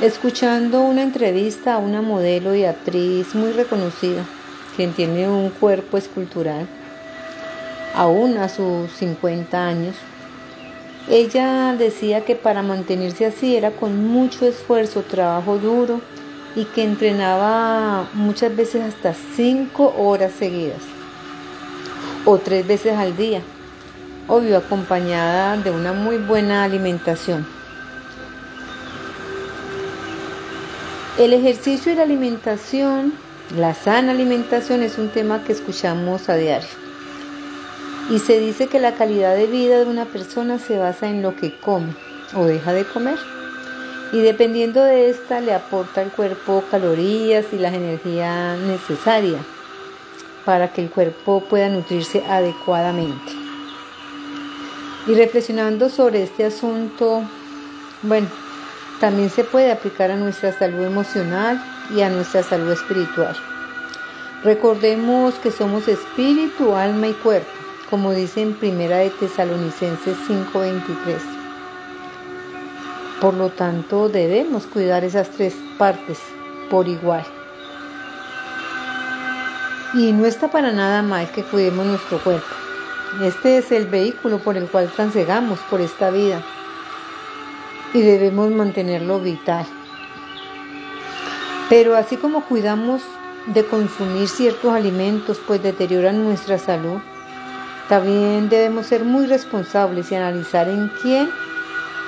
escuchando una entrevista a una modelo y actriz muy reconocida, quien tiene un cuerpo escultural, aún a sus 50 años. Ella decía que para mantenerse así era con mucho esfuerzo, trabajo duro y que entrenaba muchas veces hasta 5 horas seguidas o tres veces al día, obvio acompañada de una muy buena alimentación. El ejercicio y la alimentación, la sana alimentación es un tema que escuchamos a diario. Y se dice que la calidad de vida de una persona se basa en lo que come o deja de comer. Y dependiendo de esta le aporta al cuerpo calorías y la energía necesaria para que el cuerpo pueda nutrirse adecuadamente. Y reflexionando sobre este asunto, bueno, también se puede aplicar a nuestra salud emocional y a nuestra salud espiritual. Recordemos que somos espíritu, alma y cuerpo, como dice en Primera de Tesalonicenses 5:23. Por lo tanto, debemos cuidar esas tres partes por igual. Y no está para nada mal que cuidemos nuestro cuerpo. Este es el vehículo por el cual transegamos por esta vida y debemos mantenerlo vital. Pero así como cuidamos de consumir ciertos alimentos pues deterioran nuestra salud, también debemos ser muy responsables y analizar en quién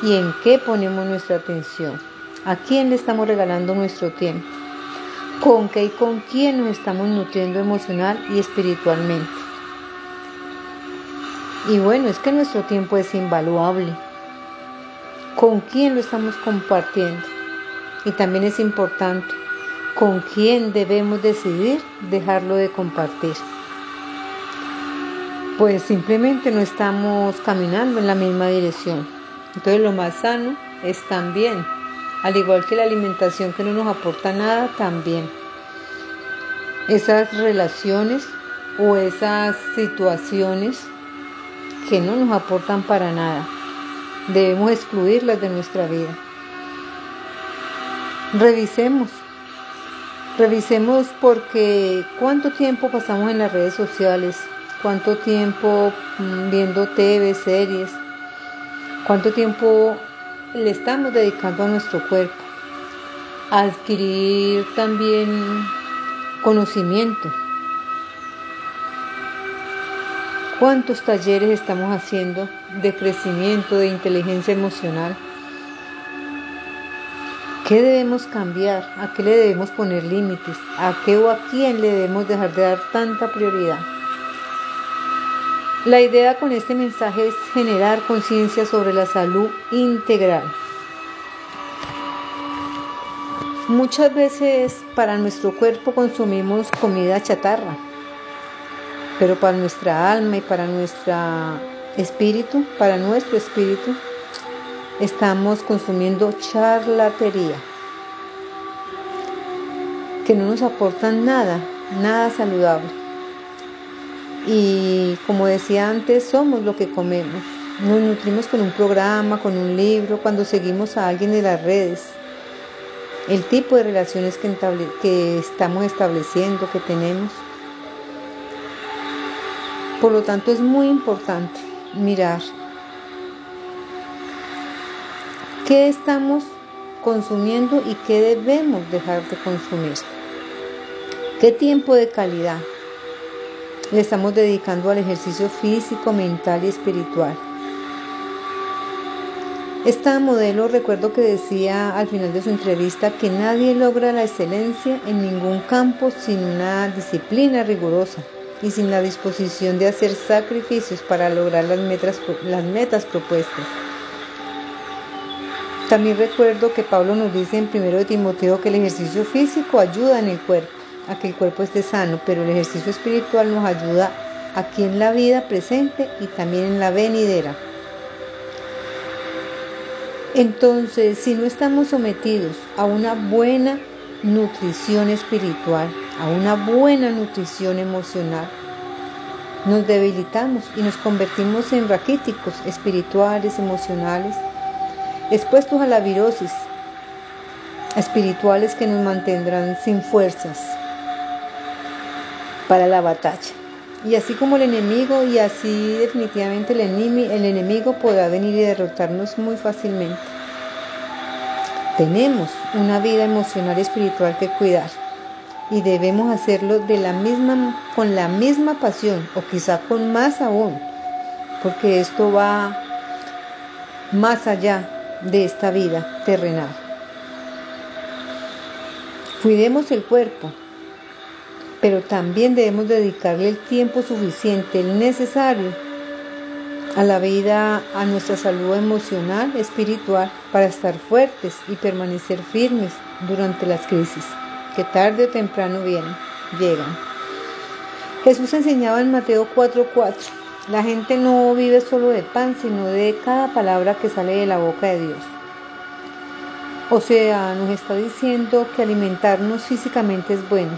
y en qué ponemos nuestra atención, a quién le estamos regalando nuestro tiempo, con qué y con quién nos estamos nutriendo emocional y espiritualmente. Y bueno, es que nuestro tiempo es invaluable con quién lo estamos compartiendo. Y también es importante con quién debemos decidir dejarlo de compartir. Pues simplemente no estamos caminando en la misma dirección. Entonces lo más sano es también, al igual que la alimentación que no nos aporta nada, también esas relaciones o esas situaciones que no nos aportan para nada Debemos excluirlas de nuestra vida. Revisemos. Revisemos porque cuánto tiempo pasamos en las redes sociales, cuánto tiempo mm, viendo TV, series, cuánto tiempo le estamos dedicando a nuestro cuerpo, a adquirir también conocimiento, ¿Cuántos talleres estamos haciendo de crecimiento, de inteligencia emocional? ¿Qué debemos cambiar? ¿A qué le debemos poner límites? ¿A qué o a quién le debemos dejar de dar tanta prioridad? La idea con este mensaje es generar conciencia sobre la salud integral. Muchas veces para nuestro cuerpo consumimos comida chatarra pero para nuestra alma y para nuestro espíritu, para nuestro espíritu, estamos consumiendo charlatería, que no nos aportan nada, nada saludable. Y como decía antes, somos lo que comemos. Nos nutrimos con un programa, con un libro, cuando seguimos a alguien en las redes. El tipo de relaciones que, que estamos estableciendo, que tenemos. Por lo tanto, es muy importante mirar qué estamos consumiendo y qué debemos dejar de consumir. ¿Qué tiempo de calidad le estamos dedicando al ejercicio físico, mental y espiritual? Esta modelo recuerdo que decía al final de su entrevista que nadie logra la excelencia en ningún campo sin una disciplina rigurosa y sin la disposición de hacer sacrificios para lograr las metas, las metas propuestas. También recuerdo que Pablo nos dice en 1 de Timoteo que el ejercicio físico ayuda en el cuerpo, a que el cuerpo esté sano, pero el ejercicio espiritual nos ayuda aquí en la vida presente y también en la venidera. Entonces, si no estamos sometidos a una buena nutrición espiritual, a una buena nutrición emocional, nos debilitamos y nos convertimos en raquíticos espirituales, emocionales, expuestos a la virosis espirituales que nos mantendrán sin fuerzas para la batalla. Y así como el enemigo, y así definitivamente el, enemigo, el enemigo podrá venir y derrotarnos muy fácilmente. Tenemos una vida emocional y espiritual que cuidar y debemos hacerlo de la misma, con la misma pasión o quizá con más aún, porque esto va más allá de esta vida terrenal. Cuidemos el cuerpo, pero también debemos dedicarle el tiempo suficiente, el necesario, a la vida, a nuestra salud emocional, espiritual, para estar fuertes y permanecer firmes durante las crisis, que tarde o temprano vienen, llegan. Jesús enseñaba en Mateo 4:4, la gente no vive solo de pan, sino de cada palabra que sale de la boca de Dios. O sea, nos está diciendo que alimentarnos físicamente es bueno,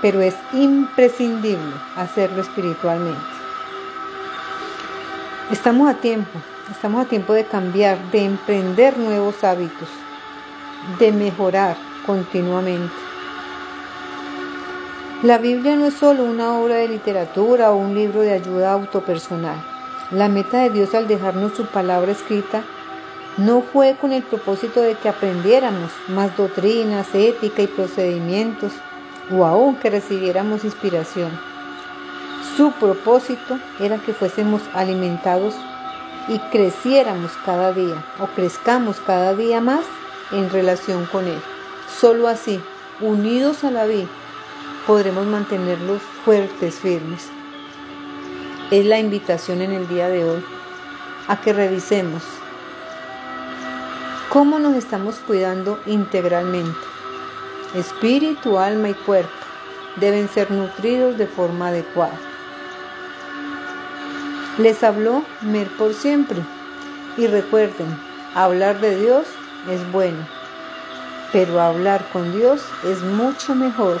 pero es imprescindible hacerlo espiritualmente. Estamos a tiempo, estamos a tiempo de cambiar, de emprender nuevos hábitos, de mejorar continuamente. La Biblia no es solo una obra de literatura o un libro de ayuda autopersonal. La meta de Dios al dejarnos su palabra escrita no fue con el propósito de que aprendiéramos más doctrinas, ética y procedimientos, o aún que recibiéramos inspiración. Su propósito era que fuésemos alimentados y creciéramos cada día o crezcamos cada día más en relación con Él. Solo así, unidos a la vida, podremos mantenerlos fuertes, firmes. Es la invitación en el día de hoy a que revisemos ¿Cómo nos estamos cuidando integralmente? Espíritu, alma y cuerpo deben ser nutridos de forma adecuada. Les habló Mer por siempre. Y recuerden, hablar de Dios es bueno, pero hablar con Dios es mucho mejor.